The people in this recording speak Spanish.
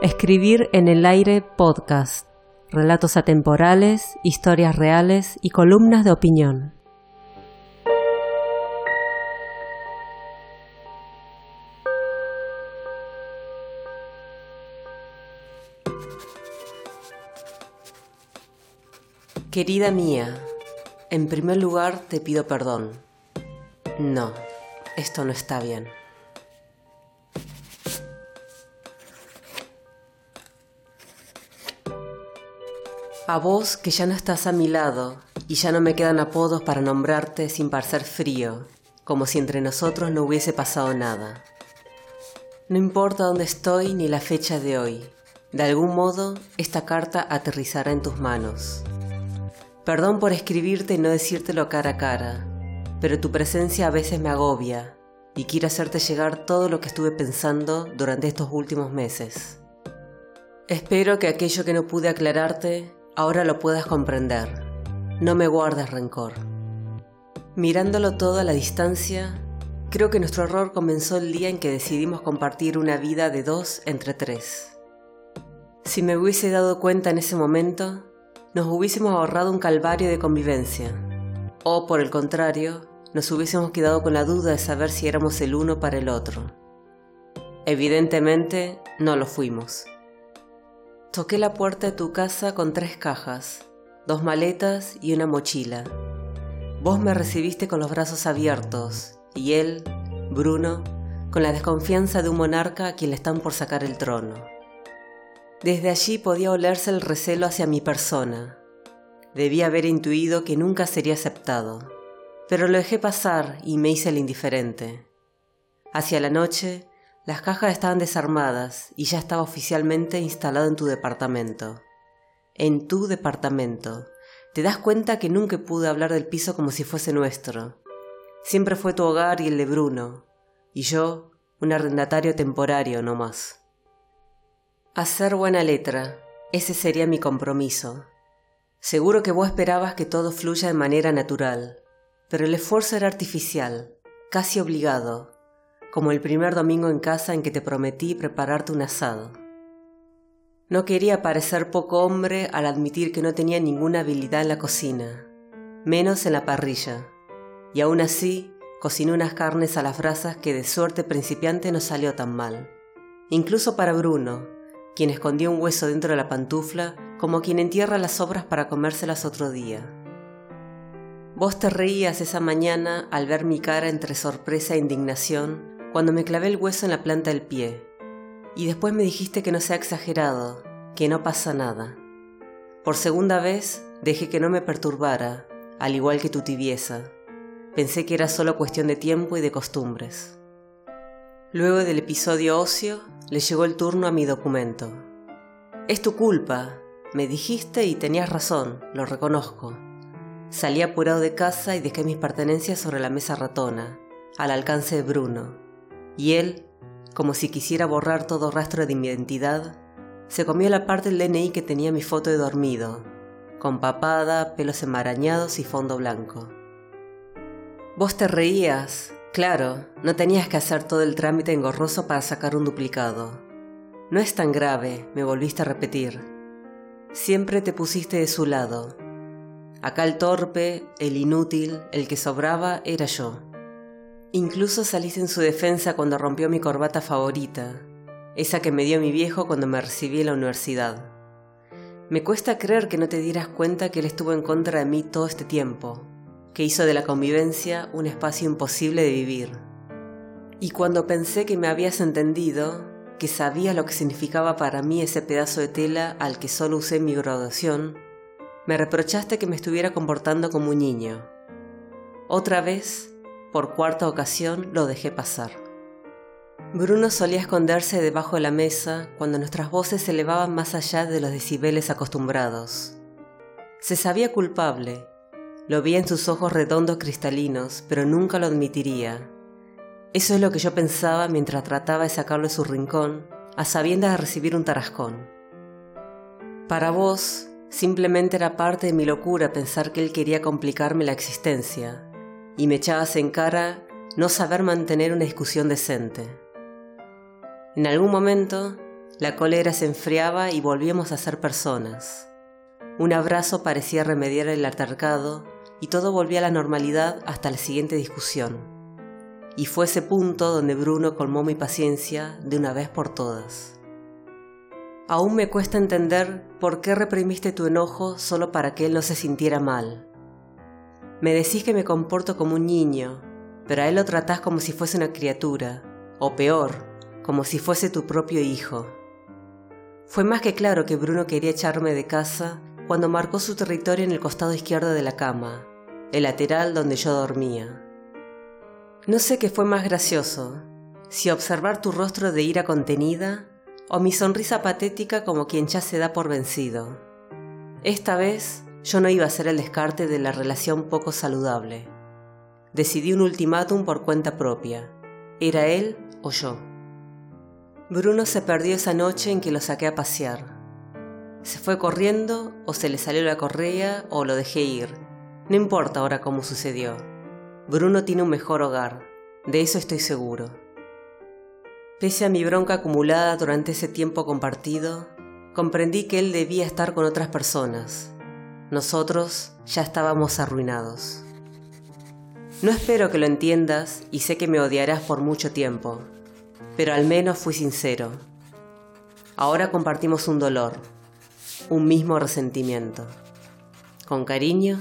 Escribir en el aire podcast. Relatos atemporales, historias reales y columnas de opinión. Querida mía, en primer lugar te pido perdón. No, esto no está bien. A vos que ya no estás a mi lado y ya no me quedan apodos para nombrarte sin parecer frío, como si entre nosotros no hubiese pasado nada. No importa dónde estoy ni la fecha de hoy, de algún modo esta carta aterrizará en tus manos. Perdón por escribirte y no decírtelo cara a cara, pero tu presencia a veces me agobia y quiero hacerte llegar todo lo que estuve pensando durante estos últimos meses. Espero que aquello que no pude aclararte ahora lo puedas comprender. No me guardes rencor. Mirándolo todo a la distancia, creo que nuestro error comenzó el día en que decidimos compartir una vida de dos entre tres. Si me hubiese dado cuenta en ese momento, nos hubiésemos ahorrado un calvario de convivencia. O, por el contrario, nos hubiésemos quedado con la duda de saber si éramos el uno para el otro. Evidentemente, no lo fuimos. Toqué la puerta de tu casa con tres cajas, dos maletas y una mochila. Vos me recibiste con los brazos abiertos y él, Bruno, con la desconfianza de un monarca a quien le están por sacar el trono. Desde allí podía olerse el recelo hacia mi persona. Debía haber intuido que nunca sería aceptado, pero lo dejé pasar y me hice el indiferente. Hacia la noche las cajas estaban desarmadas y ya estaba oficialmente instalado en tu departamento. En tu departamento. Te das cuenta que nunca pude hablar del piso como si fuese nuestro. Siempre fue tu hogar y el de Bruno, y yo un arrendatario temporario no más. Hacer buena letra, ese sería mi compromiso. Seguro que vos esperabas que todo fluya de manera natural, pero el esfuerzo era artificial, casi obligado, como el primer domingo en casa en que te prometí prepararte un asado. No quería parecer poco hombre al admitir que no tenía ninguna habilidad en la cocina, menos en la parrilla, y aún así cociné unas carnes a las brasas que de suerte principiante no salió tan mal. Incluso para Bruno, quien escondió un hueso dentro de la pantufla como quien entierra las sobras para comérselas otro día. Vos te reías esa mañana al ver mi cara entre sorpresa e indignación cuando me clavé el hueso en la planta del pie. Y después me dijiste que no sea exagerado, que no pasa nada. Por segunda vez dejé que no me perturbara, al igual que tu tibieza. Pensé que era solo cuestión de tiempo y de costumbres. Luego del episodio ocio, le llegó el turno a mi documento. Es tu culpa, me dijiste y tenías razón, lo reconozco. Salí apurado de casa y dejé mis pertenencias sobre la mesa ratona, al alcance de Bruno y él, como si quisiera borrar todo rastro de mi identidad, se comió la parte del DNI que tenía mi foto de dormido, con papada, pelos enmarañados y fondo blanco. Vos te reías, claro, no tenías que hacer todo el trámite engorroso para sacar un duplicado. No es tan grave, me volviste a repetir. Siempre te pusiste de su lado. Acá el torpe, el inútil, el que sobraba era yo. Incluso saliste en su defensa cuando rompió mi corbata favorita, esa que me dio mi viejo cuando me recibí en la universidad. Me cuesta creer que no te dieras cuenta que él estuvo en contra de mí todo este tiempo, que hizo de la convivencia un espacio imposible de vivir. Y cuando pensé que me habías entendido, que sabías lo que significaba para mí ese pedazo de tela al que solo usé en mi graduación, me reprochaste que me estuviera comportando como un niño. Otra vez por cuarta ocasión lo dejé pasar. Bruno solía esconderse debajo de la mesa cuando nuestras voces se elevaban más allá de los decibeles acostumbrados. Se sabía culpable, lo vi en sus ojos redondos cristalinos, pero nunca lo admitiría. Eso es lo que yo pensaba mientras trataba de sacarlo de su rincón, a sabiendas de recibir un tarascón. Para vos, simplemente era parte de mi locura pensar que él quería complicarme la existencia, y me echabas en cara no saber mantener una discusión decente. En algún momento La cólera se enfriaba y volvíamos a ser personas. Un abrazo parecía remediar el altercado y todo volvía a la normalidad hasta la siguiente discusión. Y fue ese punto donde Bruno colmó mi paciencia de una vez por todas. Aún me cuesta entender por qué reprimiste tu enojo solo para que él no se sintiera mal. Me decís que me comporto como un niño, pero a él lo tratás como si fuese una criatura, o peor, como si fuese tu propio hijo. Fue más que claro que Bruno quería echarme de casa cuando marcó su territorio en el costado izquierdo de la cama, el lateral donde yo dormía. No sé qué fue más gracioso, si observar tu rostro de ira contenida o mi sonrisa patética como quien ya se da por vencido. Esta vez yo no iba a ser el descarte de la relación poco saludable. Decidí un ultimátum por cuenta propia. Era él o yo. Bruno se perdió esa noche en que lo saqué a pasear. Se fue corriendo o se le salió la correa o lo dejé ir. No importa ahora cómo sucedió. Bruno tiene un mejor hogar, de eso estoy seguro. Pese a mi bronca acumulada durante ese tiempo compartido, comprendí que él debía estar con otras personas. Nosotros ya estábamos arruinados. No espero que lo entiendas y sé que me odiarás por mucho tiempo, pero al menos fui sincero. Ahora compartimos un dolor, un mismo resentimiento. Con cariño,